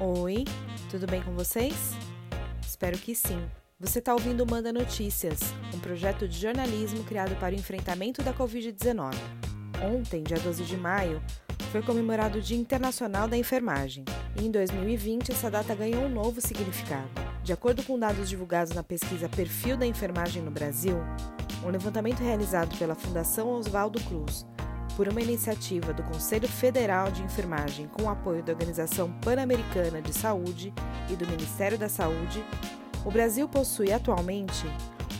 Oi, tudo bem com vocês? Espero que sim. Você está ouvindo o Manda Notícias, um projeto de jornalismo criado para o enfrentamento da Covid-19. Ontem, dia 12 de maio, foi comemorado o Dia Internacional da Enfermagem. E em 2020, essa data ganhou um novo significado. De acordo com dados divulgados na pesquisa Perfil da Enfermagem no Brasil, um levantamento realizado pela Fundação Oswaldo Cruz por uma iniciativa do Conselho Federal de Enfermagem com o apoio da Organização Pan-Americana de Saúde e do Ministério da Saúde, o Brasil possui atualmente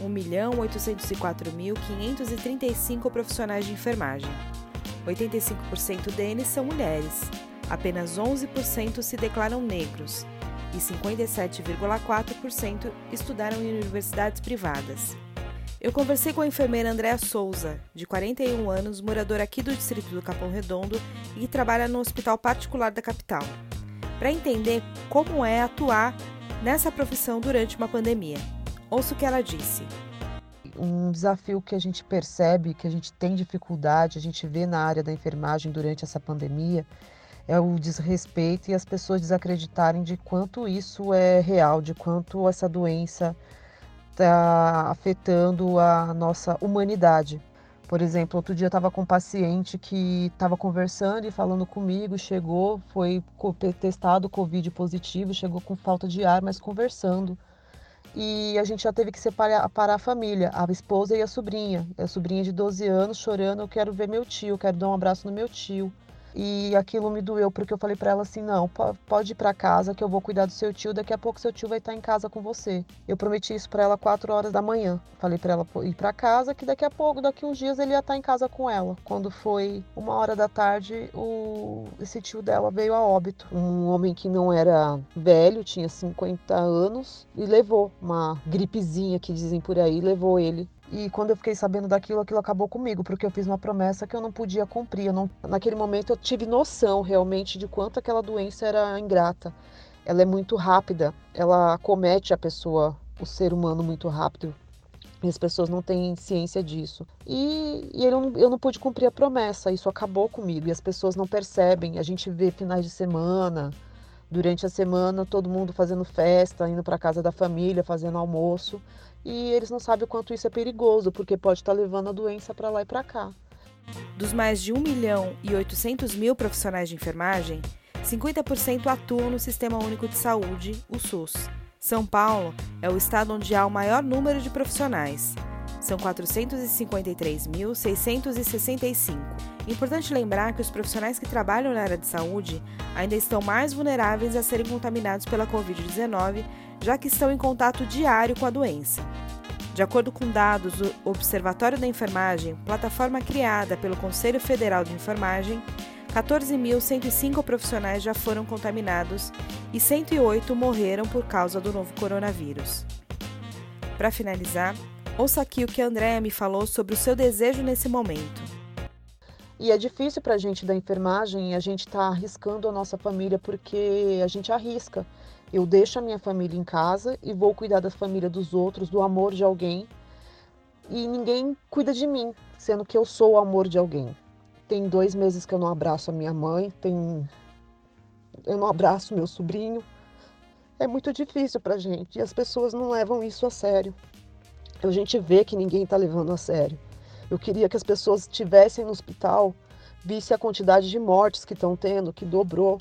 1.804.535 profissionais de enfermagem. 85% deles são mulheres, apenas 11% se declaram negros e 57,4% estudaram em universidades privadas. Eu conversei com a enfermeira Andréa Souza, de 41 anos, moradora aqui do distrito do Capão Redondo e que trabalha no hospital particular da capital, para entender como é atuar nessa profissão durante uma pandemia. Ouça o que ela disse. Um desafio que a gente percebe, que a gente tem dificuldade, a gente vê na área da enfermagem durante essa pandemia, é o desrespeito e as pessoas desacreditarem de quanto isso é real, de quanto essa doença está afetando a nossa humanidade. Por exemplo, outro dia eu estava com um paciente que estava conversando e falando comigo, chegou, foi testado Covid positivo, chegou com falta de ar, mas conversando. E a gente já teve que separar para a família, a esposa e a sobrinha. A sobrinha de 12 anos chorando, eu quero ver meu tio, quero dar um abraço no meu tio. E aquilo me doeu porque eu falei para ela assim: não, pode ir para casa que eu vou cuidar do seu tio. Daqui a pouco seu tio vai estar em casa com você. Eu prometi isso para ela 4 horas da manhã. Falei para ela ir para casa que daqui a pouco, daqui uns dias ele ia estar em casa com ela. Quando foi uma hora da tarde, o... esse tio dela veio a óbito. Um homem que não era velho, tinha 50 anos e levou uma gripezinha que dizem por aí, levou ele e quando eu fiquei sabendo daquilo, aquilo acabou comigo, porque eu fiz uma promessa que eu não podia cumprir. Eu não... Naquele momento eu tive noção realmente de quanto aquela doença era ingrata. Ela é muito rápida, ela comete a pessoa, o ser humano, muito rápido. E as pessoas não têm ciência disso. E, e eu, não, eu não pude cumprir a promessa, isso acabou comigo. E as pessoas não percebem. A gente vê finais de semana, durante a semana, todo mundo fazendo festa, indo para casa da família, fazendo almoço e eles não sabem o quanto isso é perigoso, porque pode estar levando a doença para lá e para cá. Dos mais de 1 milhão e 800 mil profissionais de enfermagem, 50% atuam no Sistema Único de Saúde, o SUS. São Paulo é o estado onde há o maior número de profissionais. São 453.665. Importante lembrar que os profissionais que trabalham na área de saúde ainda estão mais vulneráveis a serem contaminados pela Covid-19 já que estão em contato diário com a doença. De acordo com dados do Observatório da Enfermagem, plataforma criada pelo Conselho Federal de Enfermagem, 14.105 profissionais já foram contaminados e 108 morreram por causa do novo coronavírus. Para finalizar, ouça aqui o que a Andrea me falou sobre o seu desejo nesse momento. E é difícil para a gente da enfermagem, a gente está arriscando a nossa família porque a gente arrisca. Eu deixo a minha família em casa e vou cuidar da família dos outros, do amor de alguém. E ninguém cuida de mim, sendo que eu sou o amor de alguém. Tem dois meses que eu não abraço a minha mãe, tem... eu não abraço meu sobrinho. É muito difícil pra gente e as pessoas não levam isso a sério. A gente vê que ninguém está levando a sério. Eu queria que as pessoas estivessem no hospital, visse a quantidade de mortes que estão tendo, que dobrou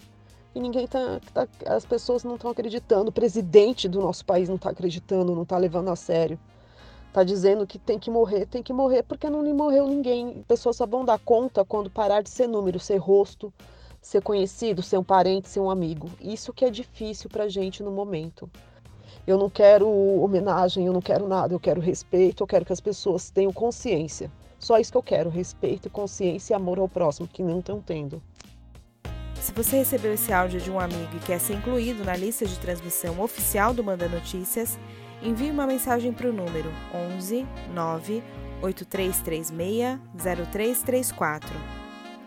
e ninguém tá, tá as pessoas não estão acreditando, o presidente do nosso país não está acreditando, não está levando a sério. Está dizendo que tem que morrer, tem que morrer porque não morreu ninguém. As pessoas só vão dar conta quando parar de ser número, ser rosto, ser conhecido, ser um parente, ser um amigo. Isso que é difícil para gente no momento. Eu não quero homenagem, eu não quero nada, eu quero respeito, eu quero que as pessoas tenham consciência. Só isso que eu quero, respeito, consciência e amor ao próximo, que não estão tendo. Se você recebeu esse áudio de um amigo e quer ser incluído na lista de transmissão oficial do Manda Notícias, envie uma mensagem para o número 11 9 8336 0334.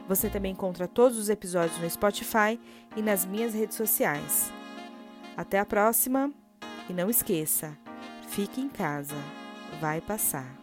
Você também encontra todos os episódios no Spotify e nas minhas redes sociais. Até a próxima e não esqueça, fique em casa, vai passar.